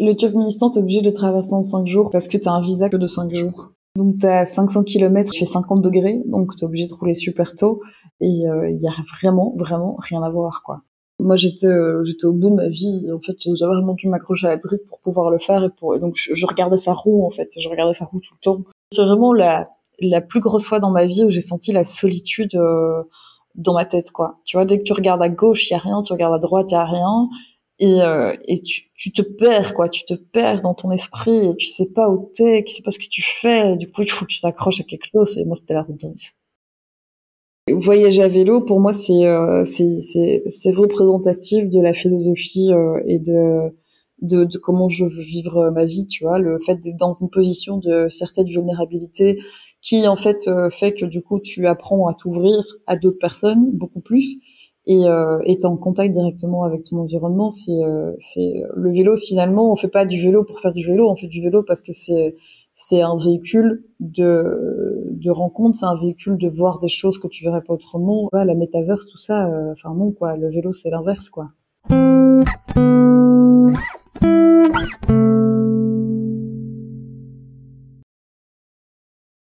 Le Turkménistan, t'es obligé de traverser en 5 jours parce que t'as un visa que de 5 jours. Donc t'as 500 km, il fait 50 degrés, donc t'es obligé de rouler super tôt et il euh, y a vraiment, vraiment rien à voir, quoi. Moi, j'étais, euh, j'étais au bout de ma vie. En fait, j'avais vraiment dû m'accrocher à la drisse pour pouvoir le faire et pour, et donc je, je, regardais sa roue, en fait. Je regardais sa roue tout le temps. C'est vraiment la, la plus grosse fois dans ma vie où j'ai senti la solitude euh, dans ma tête, quoi. Tu vois, dès que tu regardes à gauche, il y a rien, tu regardes à droite, il y a rien et, euh, et tu, tu, te perds quoi. Tu te perds dans ton esprit et tu sais pas où t'es tu sais pas ce que tu fais. Du coup il faut que tu t'accroches à quelque chose. Et moi c'était la route voyager à vélo pour moi c'est euh, c'est représentatif de la philosophie euh, et de, de, de comment je veux vivre ma vie tu vois. Le fait d'être dans une position de certaine vulnérabilité qui en fait euh, fait que du coup tu apprends à t'ouvrir à d'autres personnes beaucoup plus et euh, être en contact directement avec ton environnement. C'est euh, le vélo finalement, on fait pas du vélo pour faire du vélo, on fait du vélo parce que c'est c'est un véhicule de de rencontre, c'est un véhicule de voir des choses que tu verrais pas autrement. Ouais, la métaverse, tout ça, euh, enfin non quoi, le vélo c'est l'inverse quoi.